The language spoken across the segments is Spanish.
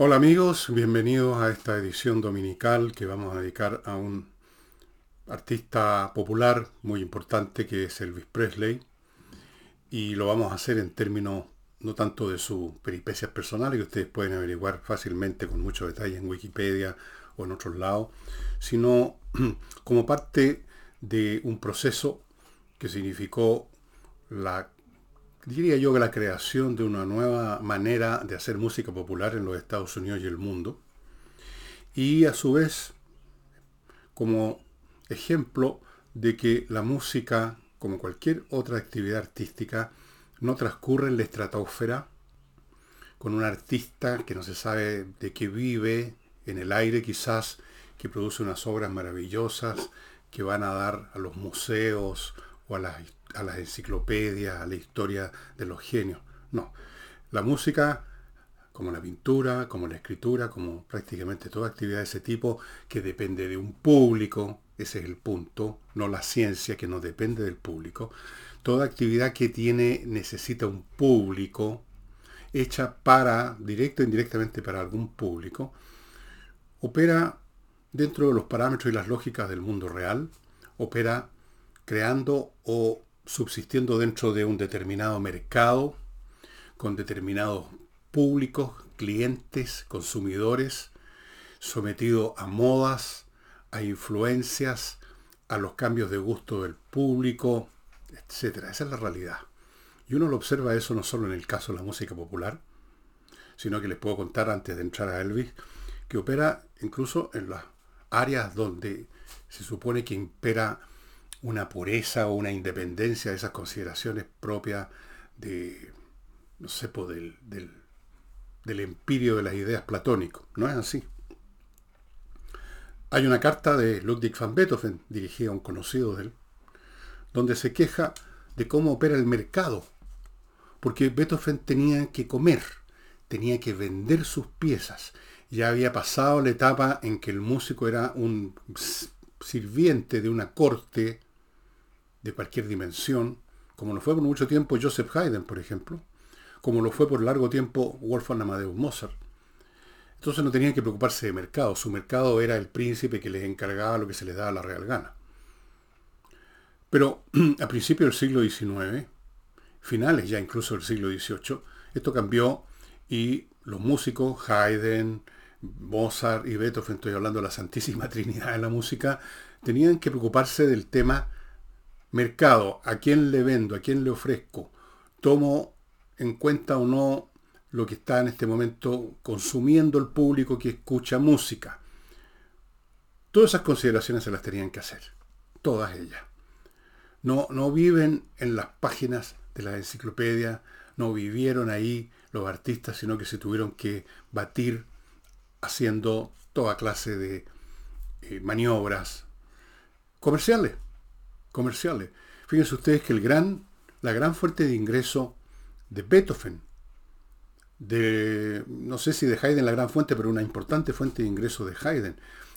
Hola amigos, bienvenidos a esta edición dominical que vamos a dedicar a un artista popular muy importante que es Elvis Presley. Y lo vamos a hacer en términos no tanto de sus peripecias personales que ustedes pueden averiguar fácilmente con mucho detalle en Wikipedia o en otros lados, sino como parte de un proceso que significó la diría yo que la creación de una nueva manera de hacer música popular en los Estados Unidos y el mundo. Y a su vez, como ejemplo de que la música, como cualquier otra actividad artística, no transcurre en la estratosfera con un artista que no se sabe de qué vive, en el aire quizás, que produce unas obras maravillosas que van a dar a los museos o a las a las enciclopedias, a la historia de los genios. No, la música, como la pintura, como la escritura, como prácticamente toda actividad de ese tipo, que depende de un público, ese es el punto, no la ciencia que no depende del público. Toda actividad que tiene, necesita un público, hecha para, directo o indirectamente para algún público, opera dentro de los parámetros y las lógicas del mundo real, opera creando o subsistiendo dentro de un determinado mercado, con determinados públicos, clientes, consumidores, sometido a modas, a influencias, a los cambios de gusto del público, etc. Esa es la realidad. Y uno lo observa eso no solo en el caso de la música popular, sino que les puedo contar antes de entrar a Elvis, que opera incluso en las áreas donde se supone que impera una pureza o una independencia de esas consideraciones propias de, no sé, del, del, del empirio de las ideas platónico. No es así. Hay una carta de Ludwig van Beethoven, dirigida a un conocido de él, donde se queja de cómo opera el mercado, porque Beethoven tenía que comer, tenía que vender sus piezas. Ya había pasado la etapa en que el músico era un sirviente de una corte de cualquier dimensión, como lo fue por mucho tiempo Joseph Haydn, por ejemplo, como lo fue por largo tiempo Wolfgang Amadeus Mozart. Entonces no tenían que preocuparse de mercado, su mercado era el príncipe que les encargaba lo que se les daba la real gana. Pero a principios del siglo XIX, finales ya incluso del siglo XVIII, esto cambió y los músicos, Haydn, Mozart y Beethoven, estoy hablando de la Santísima Trinidad de la música, tenían que preocuparse del tema mercado, a quién le vendo, a quién le ofrezco, tomo en cuenta o no lo que está en este momento consumiendo el público que escucha música. Todas esas consideraciones se las tenían que hacer, todas ellas. No, no viven en las páginas de la enciclopedia, no vivieron ahí los artistas, sino que se tuvieron que batir haciendo toda clase de eh, maniobras comerciales comerciales. Fíjense ustedes que el gran, la gran fuente de ingreso de Beethoven, de, no sé si de Haydn la gran fuente, pero una importante fuente de ingreso de Haydn,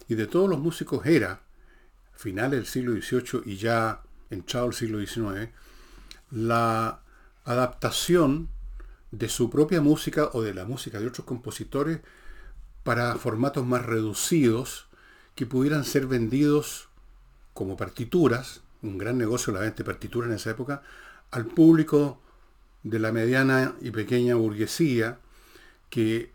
y de todos los músicos era, finales del siglo XVIII y ya entrado el siglo XIX, la adaptación de su propia música o de la música de otros compositores para formatos más reducidos que pudieran ser vendidos como partituras un gran negocio la venta de partitura en esa época, al público de la mediana y pequeña burguesía que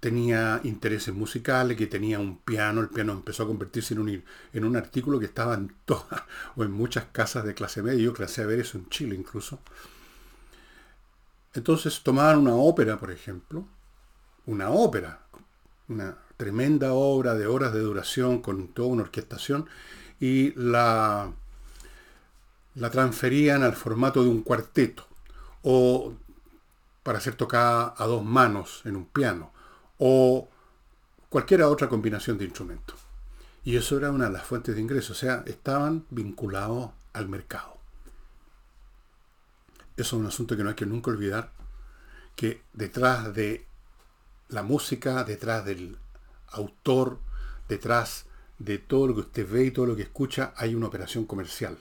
tenía intereses musicales, que tenía un piano, el piano empezó a convertirse en un, en un artículo que estaba en todas o en muchas casas de clase media, yo clase a ver eso en Chile incluso. Entonces tomaban una ópera, por ejemplo, una ópera, una tremenda obra de horas de duración con toda una orquestación, y la la transferían al formato de un cuarteto o para ser tocada a dos manos en un piano o cualquier otra combinación de instrumentos. Y eso era una de las fuentes de ingresos, o sea, estaban vinculados al mercado. Eso es un asunto que no hay que nunca olvidar, que detrás de la música, detrás del autor, detrás de todo lo que usted ve y todo lo que escucha, hay una operación comercial.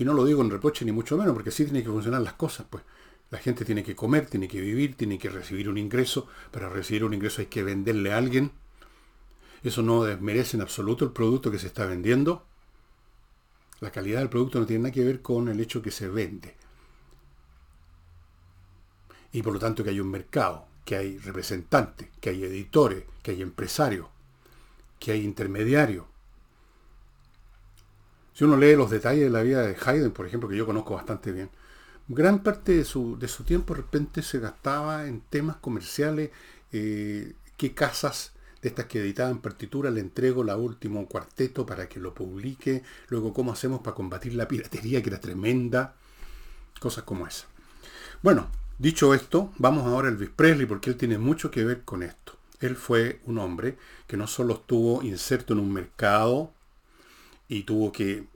Y no lo digo en reproche ni mucho menos, porque así tienen que funcionar las cosas, pues. La gente tiene que comer, tiene que vivir, tiene que recibir un ingreso. Para recibir un ingreso hay que venderle a alguien. Eso no desmerece en absoluto el producto que se está vendiendo. La calidad del producto no tiene nada que ver con el hecho que se vende. Y por lo tanto que hay un mercado, que hay representantes, que hay editores, que hay empresarios, que hay intermediarios. Si uno lee los detalles de la vida de Haydn, por ejemplo, que yo conozco bastante bien, gran parte de su, de su tiempo de repente se gastaba en temas comerciales, eh, qué casas de estas que editaban partitura le entrego la último cuarteto para que lo publique, luego cómo hacemos para combatir la piratería que era tremenda, cosas como esa. Bueno, dicho esto, vamos ahora al Elvis Presley porque él tiene mucho que ver con esto. Él fue un hombre que no solo estuvo inserto en un mercado y tuvo que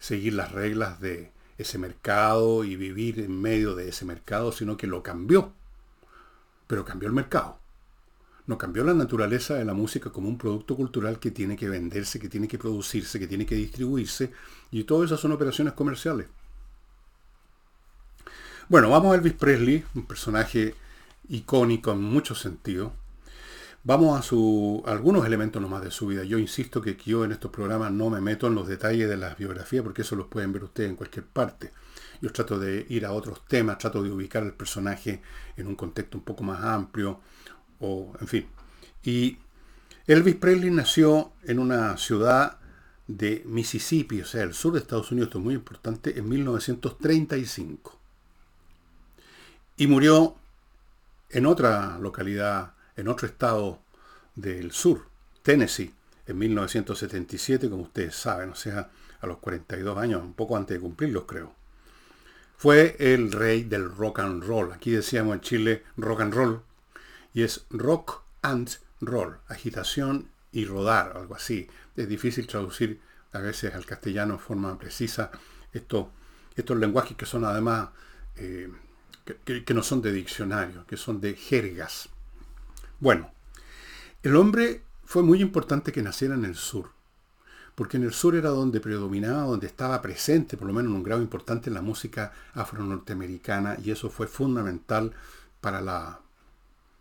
seguir las reglas de ese mercado y vivir en medio de ese mercado, sino que lo cambió. Pero cambió el mercado. No cambió la naturaleza de la música como un producto cultural que tiene que venderse, que tiene que producirse, que tiene que distribuirse, y todas esas son operaciones comerciales. Bueno, vamos a Elvis Presley, un personaje icónico en muchos sentidos. Vamos a, algunos elementos nomás de su vida. Yo insisto que yo en estos programas no me meto en los detalles de las biografías porque eso los pueden ver ustedes en cualquier parte. Yo trato de ir a otros temas, trato de ubicar al personaje en un contexto un poco más amplio, o en fin. Y Elvis Presley nació en una ciudad de Mississippi, o sea, el sur de Estados Unidos, esto es muy importante, en 1935. Y murió en otra localidad, en otro estado del sur, Tennessee, en 1977, como ustedes saben, o sea, a los 42 años, un poco antes de cumplirlos, creo. Fue el rey del rock and roll. Aquí decíamos en Chile rock and roll, y es rock and roll, agitación y rodar, algo así. Es difícil traducir a veces al castellano en forma precisa estos, estos lenguajes que son además, eh, que no son de diccionario, que son de jergas. Bueno, el hombre fue muy importante que naciera en el sur, porque en el sur era donde predominaba, donde estaba presente, por lo menos en un grado importante, la música afro-norteamericana, y eso fue fundamental para la,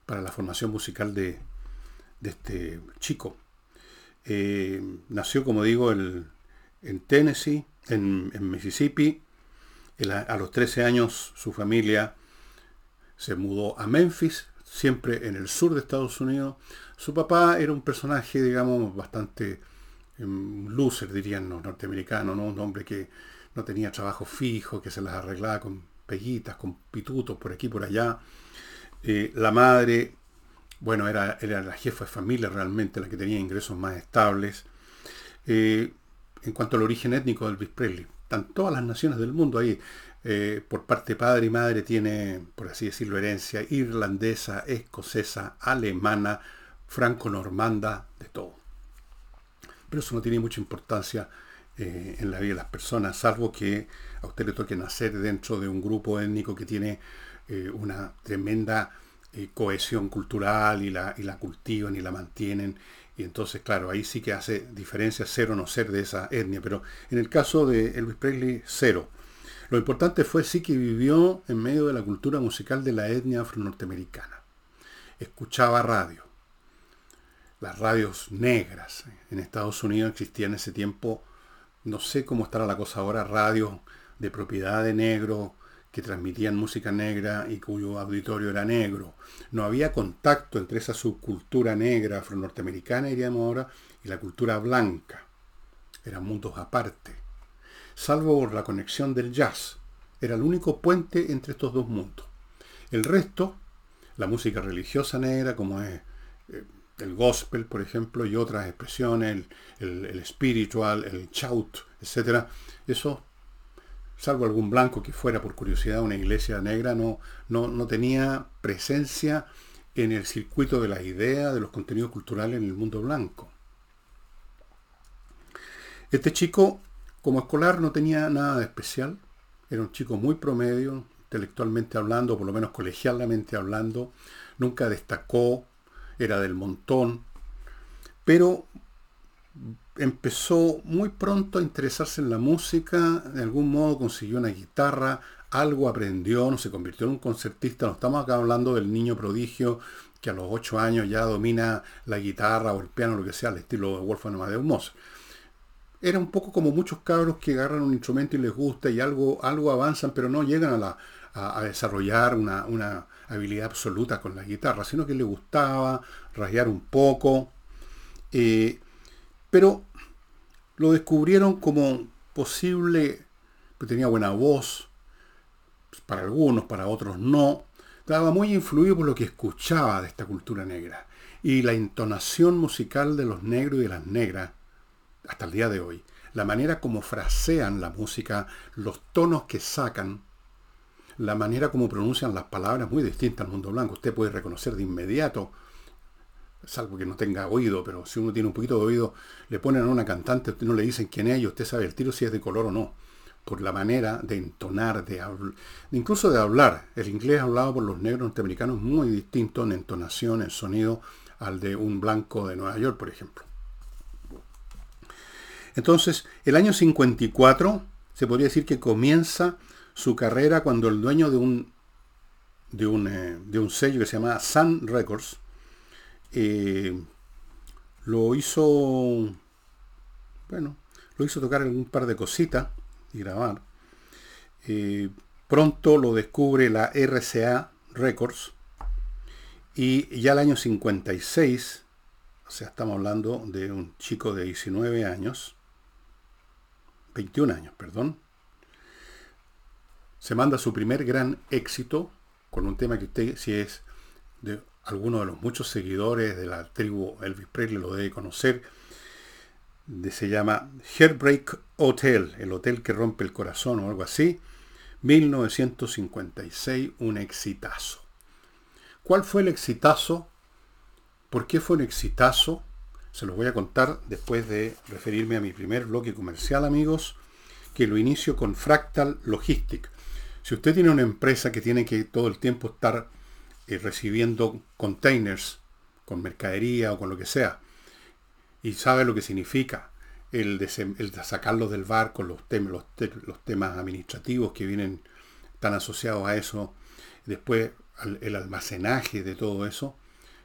para la formación musical de, este chico. Eh, nació, como digo, en Tennessee, en, Mississippi. a los 13 años su familia se mudó a Memphis, siempre en el sur de Estados Unidos. Su papá era un personaje, digamos, bastante um, loser, dirían los norteamericanos, ¿no? un hombre que no tenía trabajo fijo, que se las arreglaba con peguitas, con pitutos por aquí por allá. Eh, la madre, bueno, era, era, la jefa de familia realmente, la que tenía ingresos más estables. Eh, en cuanto al origen étnico del Elvis Presley, están todas las naciones del mundo ahí. Eh, por parte padre y madre tiene, por así decirlo, herencia irlandesa, escocesa, alemana, franco-normanda, de todo. Pero eso no tiene mucha importancia en la vida de las personas, salvo que a usted le toque nacer dentro de un grupo étnico que tiene eh, una tremenda eh, cohesión cultural y la, y la cultivan y la mantienen. Y entonces, claro, ahí sí que hace diferencia ser o no ser de esa etnia. Pero en el caso de Elvis Presley, cero. Lo importante fue sí que vivió en medio de la cultura musical de la etnia afro-norteamericana. Escuchaba radio. Las radios negras. En Estados Unidos existían en ese tiempo, no sé cómo estará la cosa ahora, radios de propiedad de negro, que transmitían música negra y cuyo auditorio era negro. No había contacto entre esa subcultura negra afro-norteamericana, diríamos ahora, y la cultura blanca. Eran mundos aparte. Salvo por la conexión del jazz. Era el único puente entre estos dos mundos. El resto, la música religiosa negra, como es eh, el gospel, por ejemplo, y otras expresiones, el, el, espiritual, el chaut, etc., eso salvo algún blanco que fuera por curiosidad una iglesia negra, no, no, tenía presencia en el circuito de la idea de los contenidos culturales en el mundo blanco. Este chico, como escolar, no tenía nada de especial. Era un chico muy promedio, intelectualmente hablando, por lo menos colegialmente hablando. Nunca destacó, era del montón. Pero empezó muy pronto a interesarse en la música, de algún modo consiguió una guitarra, algo aprendió, no se convirtió en un concertista, no estamos acá hablando del niño prodigio que a los 8 años ya domina la guitarra o el piano, lo que sea, al estilo de Wolfgang Amadeus Mozart. Era un poco como muchos cabros que agarran un instrumento y les gusta y algo, algo avanzan, pero no llegan a, a, desarrollar una, una, habilidad absoluta con la guitarra, sino que les gustaba rayar un poco. Eh, pero lo descubrieron como posible, que tenía buena voz, pues, para algunos, para otros no. Estaba muy influido por lo que escuchaba de esta cultura negra. Y la entonación musical de los negros y de las negras, hasta el día de hoy, la manera como frasean la música, los tonos que sacan, la manera como pronuncian las palabras, muy distinta al mundo blanco. Usted puede reconocer de inmediato salvo que no tenga oído, pero si uno tiene un poquito de oído, le ponen a una cantante, no le dicen quién es y usted sabe el tiro si es de color o no, por la manera de entonar, de incluso de hablar. El inglés hablado por los negros norteamericanos es muy distinto en entonación, en sonido, al de un blanco de Nueva York, por ejemplo. Entonces, el año 54 se podría decir que comienza su carrera cuando el dueño de un, de un, eh, sello que se llama Sun Records, eh, lo hizo, bueno, lo hizo tocar un par de cositas y grabar. Eh, pronto lo descubre la RCA Records y ya el año 56, o sea, estamos hablando de un chico de 19 años, 21 años, perdón, se manda su primer gran éxito con un tema que usted, si es de alguno de los muchos seguidores de la tribu Elvis Presley lo debe conocer, se llama Heartbreak Hotel, el hotel que rompe el corazón o algo así, 1956, un exitazo. ¿Cuál fue el exitazo? ¿Por qué fue un exitazo? Se los voy a contar después de referirme a mi primer bloque comercial, amigos, que lo inicio con Fractal Logistic. Si usted tiene una empresa que tiene que todo el tiempo estar eh, recibiendo containers con mercadería o con lo que sea. Y sabe lo que significa el sacarlos del barco, los, los, temas administrativos que vienen tan asociados a eso, después el almacenaje de todo eso.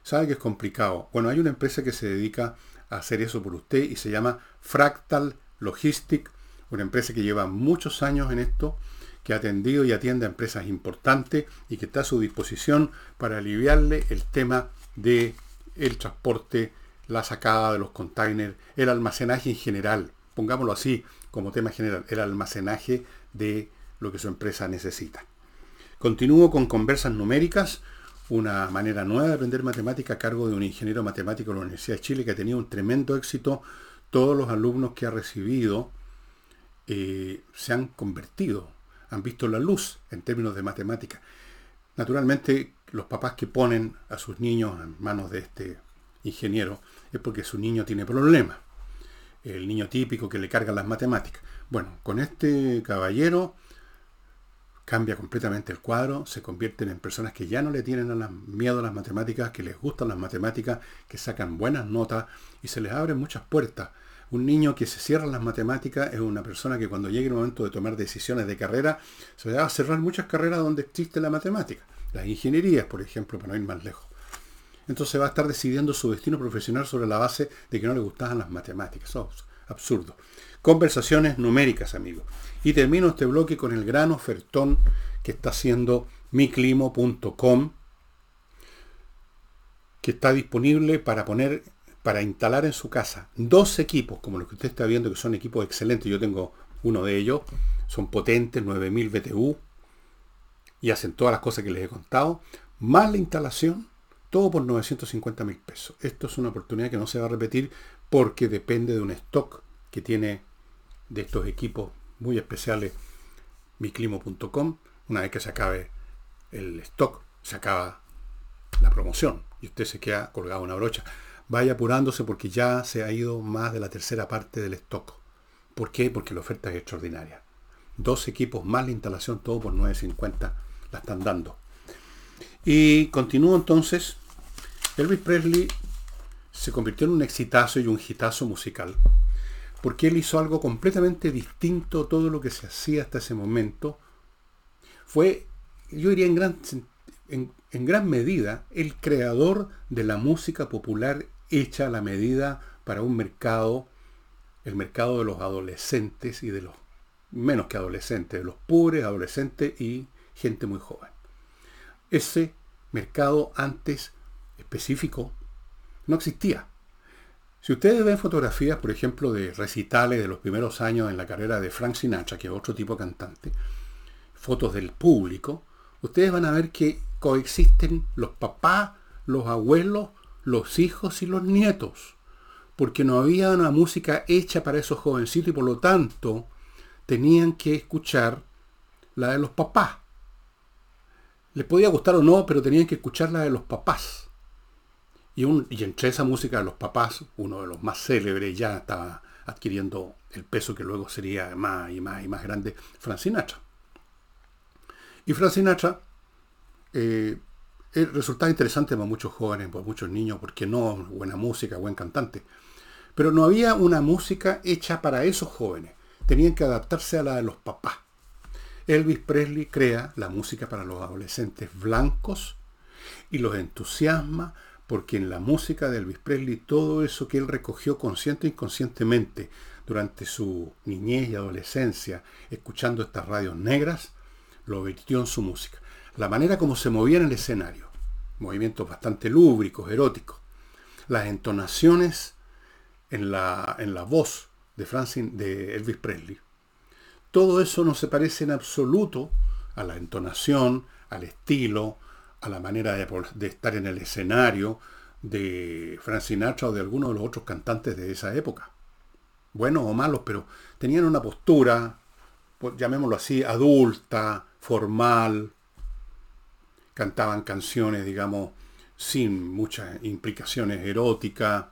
Sabe que es complicado. Bueno, hay una empresa que se dedica a hacer eso por usted y se llama Fractal Logistic, una empresa que lleva muchos años en esto que ha atendido y atiende a empresas importantes y que está a su disposición para aliviarle el tema de el transporte, la sacada de los containers, el almacenaje en general, pongámoslo así como tema general, el almacenaje de lo que su empresa necesita. Continúo con conversas numéricas, una manera nueva de aprender matemática a cargo de un ingeniero matemático de la Universidad de Chile que ha tenido un tremendo éxito. Todos los alumnos que ha recibido eh, se han convertido han visto la luz en términos de matemática. Naturalmente, los papás que ponen a sus niños en manos de este ingeniero es porque su niño tiene problemas. El niño típico que le cargan las matemáticas. Bueno, con este caballero cambia completamente el cuadro, se convierten en personas que ya no le tienen miedo a las matemáticas, que les gustan las matemáticas, que sacan buenas notas y se les abren muchas puertas un niño que se cierra las matemáticas es una persona que cuando llegue el momento de tomar decisiones de carrera, se va a cerrar muchas carreras donde existe la matemática. Las ingenierías, por ejemplo, para no ir más lejos. Entonces va a estar decidiendo su destino profesional sobre la base de que no le gustaban las matemáticas. Absurdo. Conversaciones numéricas, amigos. Y termino este bloque con el gran ofertón que está haciendo miclimo.com, que está disponible para poner para instalar en su casa dos equipos, como los que usted está viendo, que son equipos excelentes, yo tengo uno de ellos, son potentes, 9000 BTU, y hacen todas las cosas que les he contado, más la instalación, todo por 950 mil pesos. Esto es una oportunidad que no se va a repetir porque depende de un stock que tiene de estos equipos muy especiales miclimo.com. Una vez que se acabe el stock, se acaba la promoción y usted se queda colgado una brocha vaya apurándose porque ya se ha ido más de la tercera parte del stock. ¿Por qué? Porque la oferta es extraordinaria. Dos equipos más la instalación, todo por 9.50 la están dando. Y continúo entonces. Elvis Presley se convirtió en un exitazo y un hitazo musical. Porque él hizo algo completamente distinto a todo lo que se hacía hasta ese momento. fue, yo diría en gran, en, en gran medida, el creador de la música popular hecha a la medida para un mercado, el mercado de los adolescentes y de los menos que adolescentes, de los pobres, adolescentes y gente muy joven. Ese mercado antes específico no existía. Si ustedes ven fotografías, por ejemplo, de recitales de los primeros años en la carrera de Frank Sinatra, que es otro tipo de cantante, fotos del público, ustedes van a ver que coexisten los papás, los abuelos, los hijos y los nietos, porque no había una música hecha para esos jovencitos y por lo tanto tenían que escuchar la de los papás. Les podía gustar o no, pero tenían que escuchar la de los papás. Y, entre esa música de los papás, uno de los más célebres, ya estaba adquiriendo el peso que luego sería más y más y más grande, Frank Sinatra. Y Frank Sinatra eh, resultaba interesante para muchos jóvenes, para muchos niños, porque no buena música, buen cantante. Pero no había una música hecha para esos jóvenes. Tenían que adaptarse a la de los papás. Elvis Presley crea la música para los adolescentes blancos y los entusiasma porque en la música de Elvis Presley todo eso que él recogió consciente e inconscientemente durante su niñez y adolescencia, escuchando estas radios negras, lo vertió en su música. La manera como se movía en el escenario, movimientos bastante lúbricos, eróticos, las entonaciones en la, en la voz de, de Elvis Presley, todo eso no se parece en absoluto a la entonación, al estilo, a la manera de, estar en el escenario de Frank Sinatra o de alguno de los otros cantantes de esa época. Buenos o malos, pero tenían una postura, llamémoslo así, adulta, formal. Cantaban canciones, digamos, sin muchas implicaciones eróticas.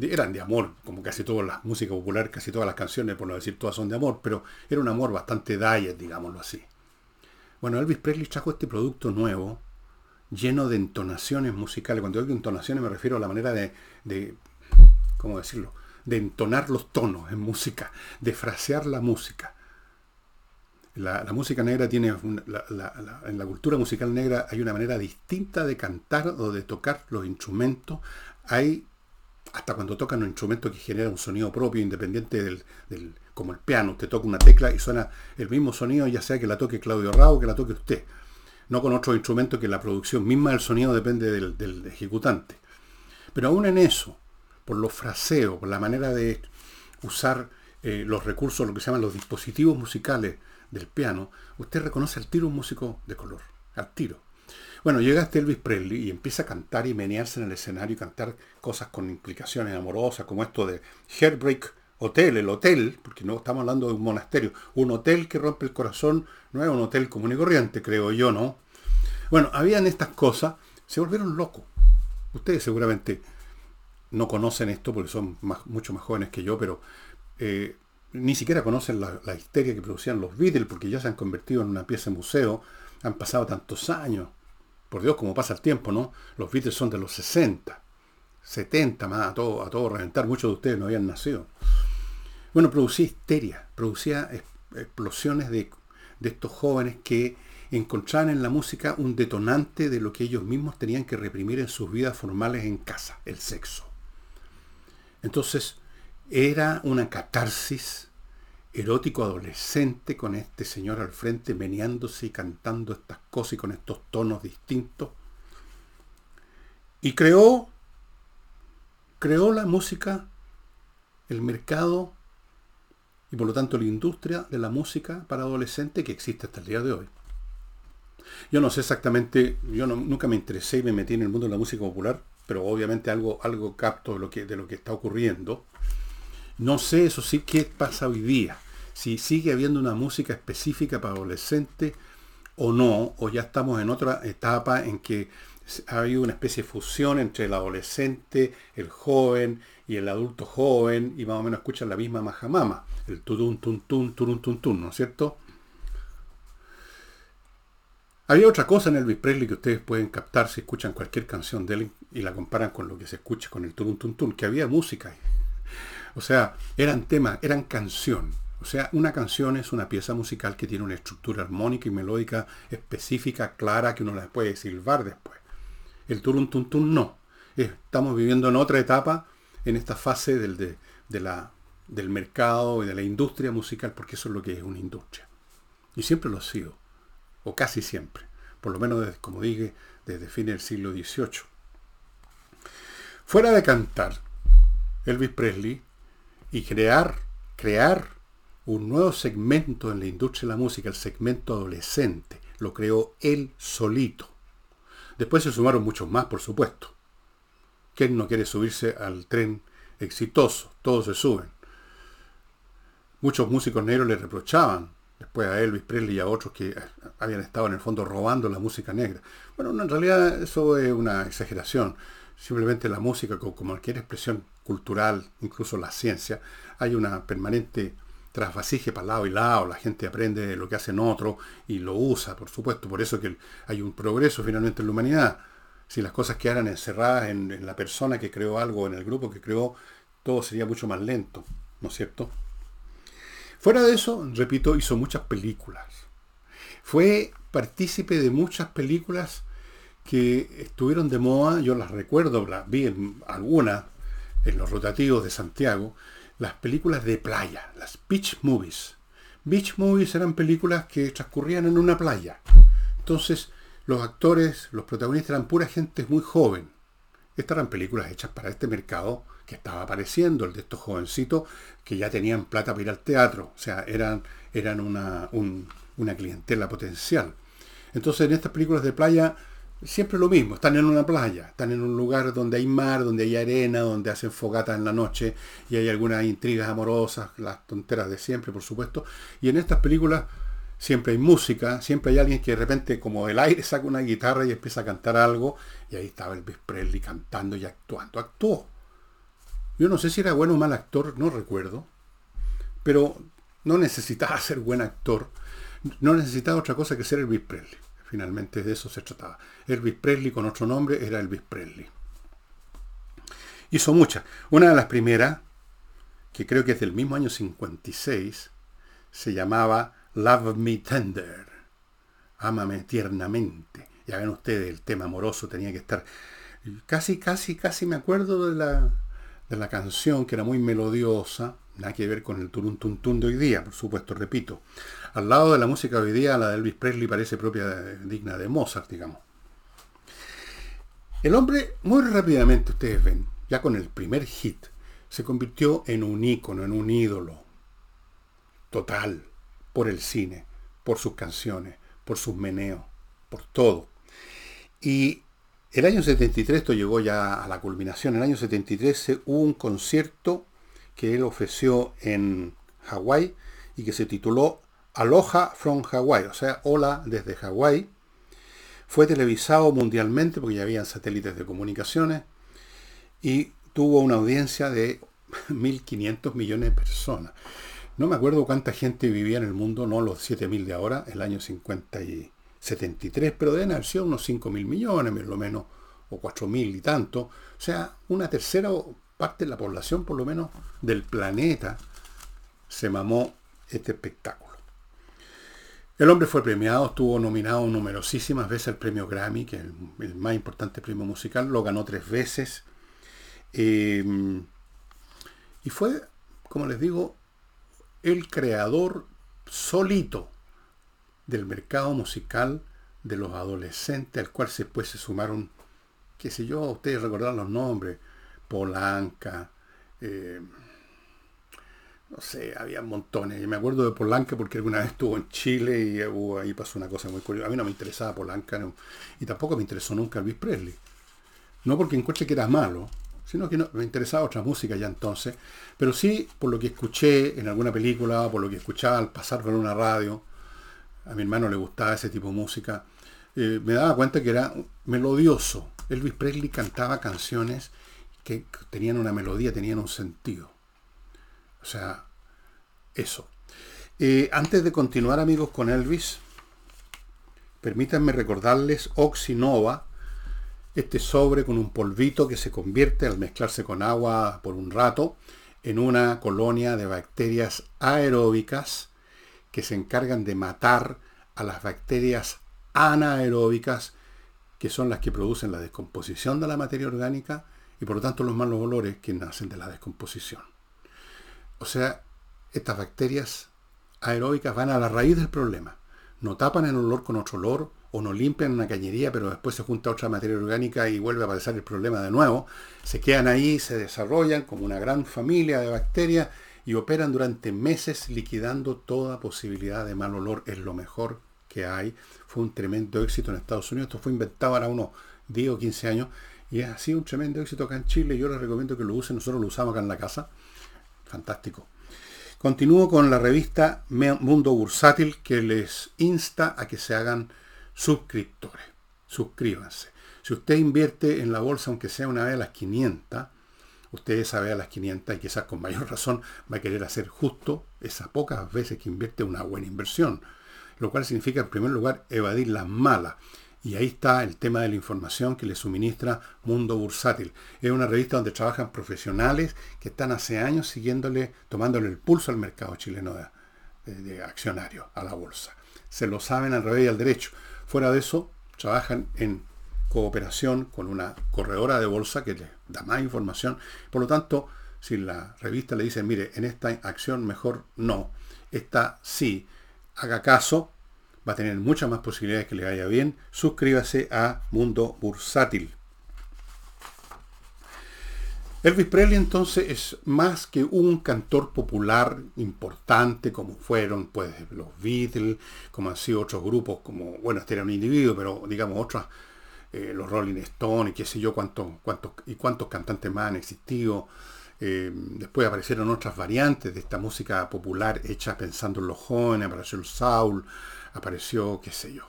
eran de amor, como casi todas las músicas popular, casi todas las canciones, por no decir todas son de amor, pero era un amor bastante diet, digámoslo así. Bueno, Elvis Presley trajo este producto nuevo, lleno de entonaciones musicales. Cuando digo entonaciones me refiero a la manera de, de ¿cómo decirlo? De entonar los tonos en música, de frasear la música. La, música negra tiene, en la cultura musical negra hay una manera distinta de cantar o de tocar los instrumentos. Hay, hasta cuando tocan un instrumento que genera un sonido propio, independiente del, del como el piano, usted toca una tecla y suena el mismo sonido, ya sea que la toque Claudio Rao o que la toque usted no con otro instrumento que la producción misma del sonido depende del, ejecutante. Pero aún en eso, por los fraseos, por la manera de usar eh, los recursos, lo que se llaman los dispositivos musicales del piano, usted reconoce al tiro un músico de color, al tiro. Bueno, llega hasta Elvis Presley y empieza a cantar y menearse en el escenario y cantar cosas con implicaciones amorosas, como esto de Heartbreak Hotel, el hotel, porque no estamos hablando de un monasterio, un hotel que rompe el corazón, no es un hotel común y corriente, creo yo, ¿no? Bueno, habían estas cosas, se volvieron locos. Ustedes seguramente no conocen esto porque son mucho más jóvenes que yo, pero eh, ni siquiera conocen la, histeria que producían los Beatles porque ya se han convertido en una pieza de museo, han pasado tantos años. Por Dios, como pasa el tiempo, ¿no? Los Beatles son de los 60, 70 más, a todo, a todo reventar. Muchos de ustedes no habían nacido. Bueno, producía histeria, producía explosiones de, de estos jóvenes que encontraban en la música un detonante de lo que ellos mismos tenían que reprimir en sus vidas formales en casa, el sexo. Entonces, era una catarsis erótico adolescente con este señor al frente meneándose y cantando estas cosas y con estos tonos distintos. Y creó, creó la música, el mercado y por lo tanto la industria de la música para adolescentes que existe hasta el día de hoy. Yo no sé exactamente, yo nunca me interesé y me metí en el mundo de la música popular, pero obviamente algo, algo capto de lo, que, de lo que está ocurriendo. No sé, eso sí, qué pasa hoy día. Si sigue habiendo una música específica para adolescentes o no, o ya estamos en otra etapa en que ha habido una especie de fusión entre el adolescente, el joven y el adulto joven, y más o menos escuchan la misma majamama, el tutun, tun, tun, turun, tun, ¿no es cierto? Había otra cosa en Elvis Presley que ustedes pueden captar si escuchan cualquier canción de él y la comparan con lo que se escucha con el turun tun, que había música. O sea, eran temas, eran canción. O sea, una canción es una pieza musical que tiene una estructura armónica y melódica específica, clara, que uno la puede silbar después. El turun tun no. Estamos viviendo en otra etapa, en esta fase del, de, la, del mercado y de la industria musical, porque eso es lo que es una industria. Y siempre lo ha sido, o casi siempre, por lo menos, como dije, desde fines del siglo XVIII. Fuera de cantar, Elvis Presley, y crear, crear un nuevo segmento en la industria de la música, el segmento adolescente. Lo creó él solito. Después se sumaron muchos más, por supuesto. ¿Quién no quiere subirse al tren exitoso? Todos se suben. Muchos músicos negros le reprochaban después a Elvis Presley y a otros que habían estado en el fondo robando la música negra. Bueno, en realidad eso es una exageración. Simplemente la música, como cualquier expresión cultural, incluso la ciencia, hay una permanente trasvasije para lado y lado, la gente aprende lo que hacen otros y lo usa, por supuesto, por eso que hay un progreso finalmente en la humanidad. Si las cosas quedaran encerradas en, en la persona que creó algo, en el grupo que creó, todo sería mucho más lento, ¿no es cierto? Fuera de eso, repito, hizo muchas películas. Fue partícipe de muchas películas que estuvieron de moda, yo las recuerdo, las vi en algunas en los rotativos de Santiago, las películas de playa, las beach movies. Beach movies eran películas que transcurrían en una playa. Entonces, los actores, los protagonistas eran pura gente muy joven. Estas eran películas hechas para este mercado que estaba apareciendo, el de estos jovencitos que ya tenían plata para ir al teatro. O sea, eran, eran una, una clientela potencial. Entonces, en estas películas de playa siempre lo mismo, están en una playa, están en un lugar donde hay mar, donde hay arena, donde hacen fogatas en la noche y hay algunas intrigas amorosas, las tonteras de siempre, por supuesto. Y en estas películas siempre hay música, siempre hay alguien que de repente como el aire saca una guitarra y empieza a cantar algo y ahí estaba Elvis Presley cantando y actuando. Actuó. Yo no sé si era bueno o mal actor, no recuerdo, pero no necesitaba ser buen actor, no necesitaba otra cosa que ser Elvis Presley. Finalmente de eso se trataba. Elvis Presley con otro nombre era Elvis Presley. Hizo muchas. Una de las primeras, que creo que es del mismo año 56, se llamaba Love Me Tender. Ámame tiernamente. Ya ven ustedes, el tema amoroso tenía que estar. Casi, casi, casi me acuerdo de la, de la canción, que era muy melodiosa. Nada que ver con el turun de hoy día, por supuesto, repito. Al lado de la música hoy día, la de Elvis Presley parece propia, digna de Mozart, digamos. El hombre, muy rápidamente, ustedes ven, ya con el primer hit, se convirtió en un ícono, en un ídolo total por el cine, por sus canciones, por sus meneos, por todo. Y el año 73, esto llegó ya a la culminación, el año 73 hubo un concierto que él ofreció en Hawái y que se tituló Aloha from Hawaii, o sea, hola desde Hawái. Fue televisado mundialmente porque ya habían satélites de comunicaciones y tuvo una audiencia de 1.500 millones de personas. No me acuerdo cuánta gente vivía en el mundo, no los 7.000 de ahora, el año 50 y 73, pero deben haber sido unos 5.000 millones, por lo menos, o 4.000 y tanto. O sea, una tercera parte de la población, por lo menos, del planeta, se mamó este espectáculo. El hombre fue premiado, estuvo nominado numerosísimas veces al premio Grammy, que es el, más importante premio musical, lo ganó tres veces. Em, y fue, como les digo, el creador solito del mercado musical de los adolescentes, al cual después se sumaron, qué sé yo, ustedes recordarán los nombres, Polanca, eh, no sé, había montones. Y me acuerdo de Polanca porque alguna vez estuvo en Chile y ahí pasó una cosa muy curiosa. A mí no me interesaba Polanca y tampoco me interesó nunca Elvis Presley. No porque encuentre que era malo, sino que no, me interesaba otra música ya entonces. Pero sí por lo que escuché en alguna película, por lo que escuchaba al pasar por una radio. A mi hermano le gustaba ese tipo de música. Eh, me daba cuenta que era melodioso. Elvis Presley cantaba canciones que tenían una melodía, tenían un sentido. O sea, eso. Eh, antes de continuar amigos con Elvis, permítanme recordarles Oxinova, este sobre con un polvito que se convierte al mezclarse con agua por un rato en una colonia de bacterias aeróbicas que se encargan de matar a las bacterias anaeróbicas, que son las que producen la descomposición de la materia orgánica y por lo tanto los malos olores que nacen de la descomposición. O sea, estas bacterias aeróbicas van a la raíz del problema. No tapan el olor con otro olor o no limpian una cañería, pero después se junta otra materia orgánica y vuelve a aparecer el problema de nuevo. Se quedan ahí, se desarrollan como una gran familia de bacterias y operan durante meses liquidando toda posibilidad de mal olor. Es lo mejor que hay. Fue un tremendo éxito en Estados Unidos. Esto fue inventado ahora unos 10 o 15 años y ha sido un tremendo éxito acá en Chile. Yo les recomiendo que lo usen. Nosotros lo usamos acá en la casa. Fantástico. Continúo con la revista Mundo Bursátil que les insta a que se hagan suscriptores. Suscríbanse. Si usted invierte en la bolsa, aunque sea una vez a las 500, usted esa vez a las 500 y quizás con mayor razón va a querer hacer justo esas pocas veces que invierte una buena inversión. Lo cual significa, en primer lugar, evadir las malas. Y ahí está el tema de la información que le suministra Mundo Bursátil. Es una revista donde trabajan profesionales que están hace años siguiéndole, tomándole el pulso al mercado chileno de, de accionarios, a la bolsa. Se lo saben al revés y al derecho. Fuera de eso, trabajan en cooperación con una corredora de bolsa que les da más información. Por lo tanto, si la revista le dice, mire, en esta acción mejor no, esta sí, haga caso, va a tener muchas más posibilidades que le vaya bien. Suscríbase a Mundo Bursátil. Elvis Presley entonces es más que un cantor popular importante como fueron pues los Beatles, como han sido otros grupos, como, bueno, este era un individuo, pero digamos otros, eh, los Rolling Stones y qué sé yo, cuántos, cuántos, y cuántos cantantes más han existido. Eh, después aparecieron otras variantes de esta música popular hecha pensando en los jóvenes, apareció el soul, apareció, qué sé yo,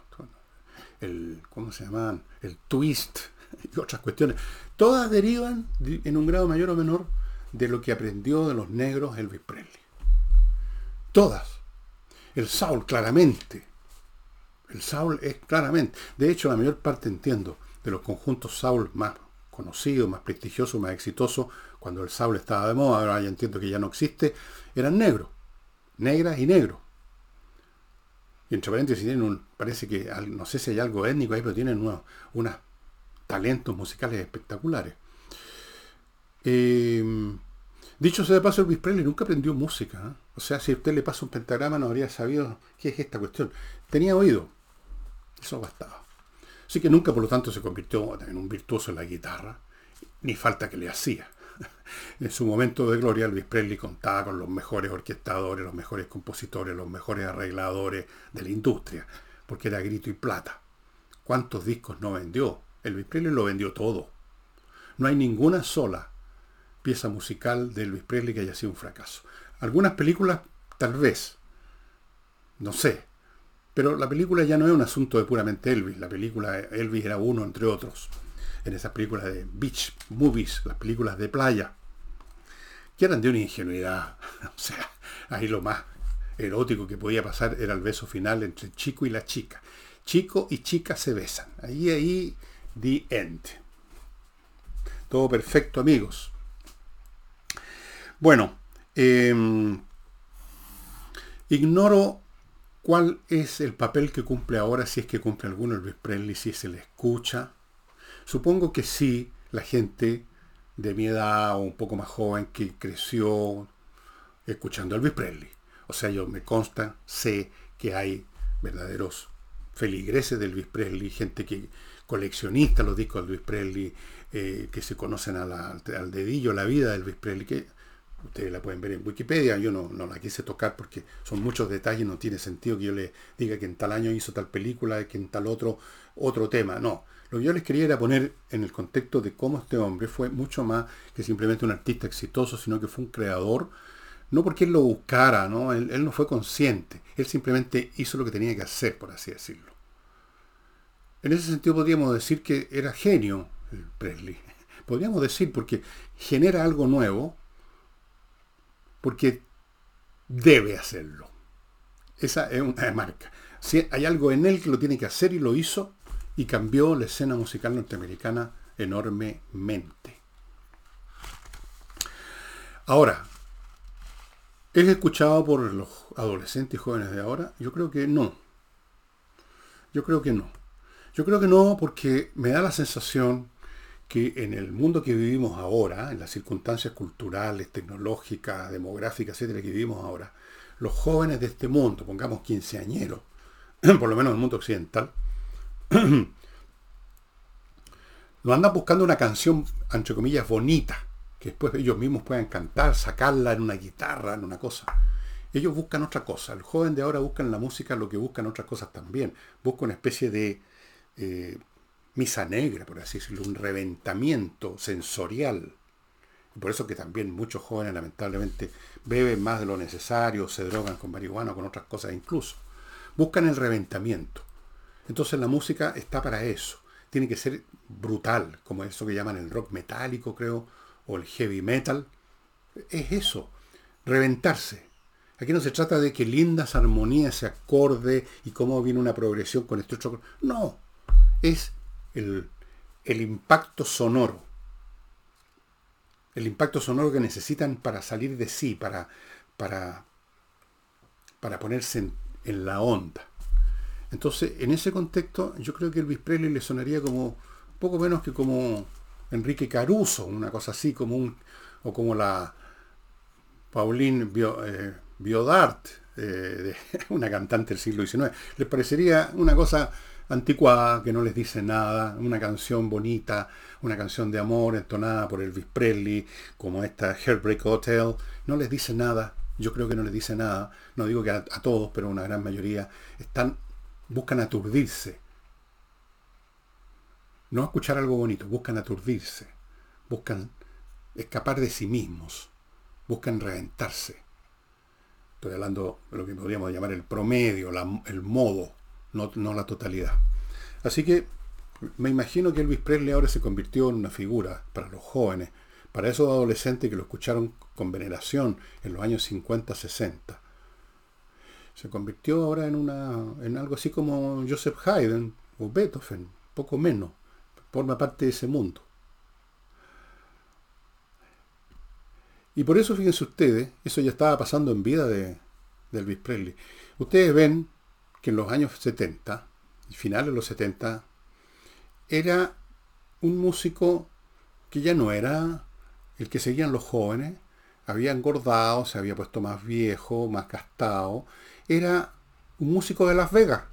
el, ¿cómo se llaman? El twist y otras cuestiones. Todas derivan en un grado mayor o menor de lo que aprendió de los negros Elvis Presley. Todas. El Saul, claramente. El Saul es claramente. De hecho, la mayor parte, entiendo, de los conjuntos Saul más conocidos, más prestigiosos, más exitosos, cuando el Saul estaba de moda, ahora ya entiendo que ya no existe, eran negros. Negras y negros. Y entre paréntesis tienen un, parece que, no sé si hay algo étnico ahí, pero tienen unas talentos musicales espectaculares. Em, dicho sea de paso, Elvis Presley nunca aprendió música. ¿eh? O sea, si usted le pasa un pentagrama no habría sabido qué es esta cuestión. Tenía oído. Eso bastaba. Así que nunca, por lo tanto, se convirtió en un virtuoso en la guitarra. Ni falta que le hacía. En su momento de gloria, Elvis Presley contaba con los mejores orquestadores, los mejores compositores, los mejores arregladores de la industria, porque era grito y plata. ¿Cuántos discos no vendió? Elvis Presley lo vendió todo. No hay ninguna sola pieza musical de Elvis Presley que haya sido un fracaso. Algunas películas, tal vez. No sé. Pero la película ya no es un asunto de puramente Elvis. La película Elvis era uno entre otros. En esas películas de beach movies, las películas de playa. Que eran de una ingenuidad. O sea, ahí lo más erótico que podía pasar era el beso final entre chico y la chica. Chico y chica se besan. Ahí, ahí The End. Todo perfecto, amigos. Bueno, em, ignoro cuál es el papel que cumple ahora, si es que cumple alguno Elvis Presley, si se le escucha. Supongo que sí, la gente de mi edad o un poco más joven que creció escuchando a Elvis Presley. O sea, yo me consta, sé que hay verdaderos feligreses de Elvis Presley, gente que coleccionista los discos de Elvis Presley, eh, que se conocen al dedillo la vida de Elvis Presley, que ustedes la pueden ver en Wikipedia, yo no, no, la quise tocar porque son muchos detalles, no tiene sentido que yo le diga que en tal año hizo tal película, que en tal otro, otro tema, no. Lo que yo les quería era poner en el contexto de cómo este hombre fue mucho más que simplemente un artista exitoso, sino que fue un creador, no porque él lo buscara, ¿no? él no fue consciente, él simplemente hizo lo que tenía que hacer, por así decirlo. En ese sentido podríamos decir que era genio el Presley. Podríamos decir porque genera algo nuevo, porque debe hacerlo. Esa es una marca. Si hay algo en él que lo tiene que hacer y lo hizo y cambió la escena musical norteamericana enormemente. Ahora, ¿Es escuchado por los adolescentes y jóvenes de ahora? Yo creo que no. Yo creo que no. Yo creo que no porque me da la sensación que en el mundo que vivimos ahora, en las circunstancias culturales, tecnológicas, demográficas, etcétera, que vivimos ahora, los jóvenes de este mundo, pongamos quinceañeros, por lo menos en el mundo occidental, no andan buscando una canción, entre comillas, bonita, que después ellos mismos puedan cantar, sacarla en una guitarra, en una cosa. Ellos buscan otra cosa. El joven de ahora busca en la música lo que buscan otras cosas también. Busca una especie de eh, misa negra, por así decirlo, un reventamiento sensorial. por eso que también muchos jóvenes lamentablemente beben más de lo necesario, se drogan con marihuana con otras cosas incluso. Buscan el reventamiento. Entonces la música está para eso. Tiene que ser brutal, como eso que llaman el rock metálico, creo, o el heavy metal. Es eso, reventarse. Aquí no se trata de que lindas armonías se acorde y cómo viene una progresión con este otro. No, es el, impacto sonoro. El impacto sonoro que necesitan para salir de sí, para, para, para ponerse en, en la onda. Entonces, en ese contexto, yo creo que Elvis Presley le sonaría como poco menos que como Enrique Caruso, una cosa así, como o como la Pauline eh, Biodart, eh, una cantante del siglo XIX. Les parecería una cosa anticuada, que no les dice nada, una canción bonita, una canción de amor entonada por Elvis Presley, como esta Heartbreak Hotel, no les dice nada, yo creo que no les dice nada, no digo que a, a todos, pero una gran mayoría, están, buscan aturdirse, no escuchar algo bonito, buscan aturdirse, buscan escapar de sí mismos, buscan reventarse. Estoy hablando de lo que podríamos llamar el promedio, el modo, no, no, la totalidad. Así que me imagino que Elvis Presley ahora se convirtió en una figura para los jóvenes, para esos adolescentes que lo escucharon con veneración en los años 50-60. Se convirtió ahora en, una, en algo así como Joseph Haydn o Beethoven, poco menos forma parte de ese mundo. Y por eso, fíjense ustedes, eso ya estaba pasando en vida de, Elvis Presley. Ustedes ven que en los años 70, finales de los 70, era un músico que ya no era el que seguían los jóvenes, había engordado, se había puesto más viejo, más gastado. Era un músico de Las Vegas.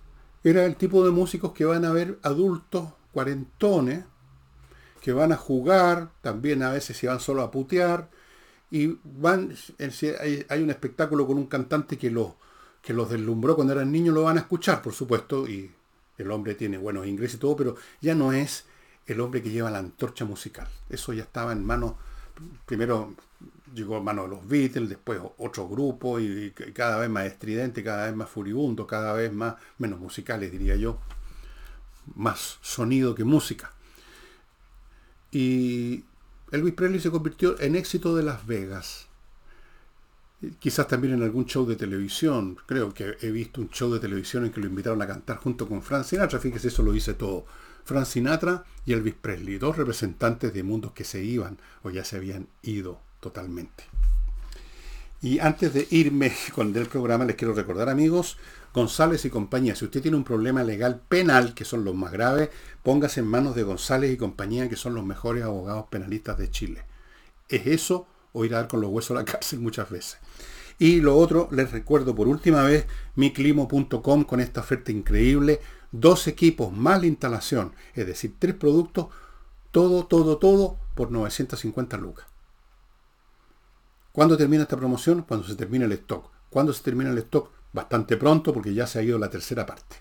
Era el tipo de músicos que van a ver adultos cuarentones que van a jugar, también a veces se van solo a putear, y van, hay un espectáculo con un cantante que los, que los deslumbró cuando eran niños, lo van a escuchar, por supuesto, y el hombre tiene buenos ingresos y todo, pero ya no es el hombre que lleva la antorcha musical. Eso ya estaba en manos, primero llegó en manos de los Beatles, después otro grupo, y, y cada vez más estridente, cada vez más furibundo, cada vez más, menos musicales, diría yo más sonido que música. Y Elvis Presley se convirtió en éxito de Las Vegas. Quizás también en algún show de televisión. Creo que he visto un show de televisión en que lo invitaron a cantar junto con Frank Sinatra. Fíjese, eso lo hice todo. Frank Sinatra y Elvis Presley, dos representantes de mundos que se iban o ya se habían ido totalmente. Y antes de irme con el programa, les quiero recordar, amigos, González y compañía. Si usted tiene un problema legal penal, que son los más graves, póngase en manos de González y compañía, que son los mejores abogados penalistas de Chile. ¿Es eso o ir a dar con los huesos a la cárcel muchas veces? Y lo otro, les recuerdo por última vez miclimo.com con esta oferta increíble. Dos equipos más la instalación, es decir, tres productos, todo, todo, todo por 950 lucas. ¿Cuándo termina esta promoción? Cuando se termine el stock. ¿Cuándo se termina el stock? bastante pronto porque ya se ha ido la tercera parte.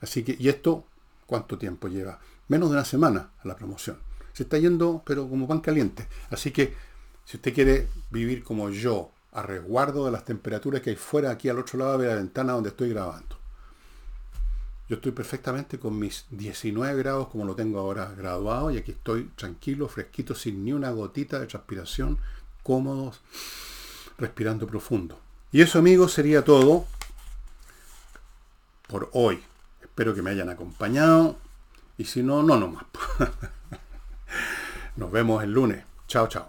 Así que, ¿y esto cuánto tiempo lleva? Menos de una semana a la promoción. Se está yendo, pero como pan caliente. Así que, si usted quiere vivir como yo, a resguardo de las temperaturas que hay fuera, aquí al otro lado de la ventana donde estoy grabando. Yo estoy perfectamente con mis 19 grados como lo tengo ahora graduado y aquí estoy tranquilo, fresquito, sin ni una gotita de transpiración, cómodos, respirando profundo. Y eso amigos sería todo por hoy. Espero que me hayan acompañado. Y si no, no nomás. Nos vemos el lunes. Chao, chao.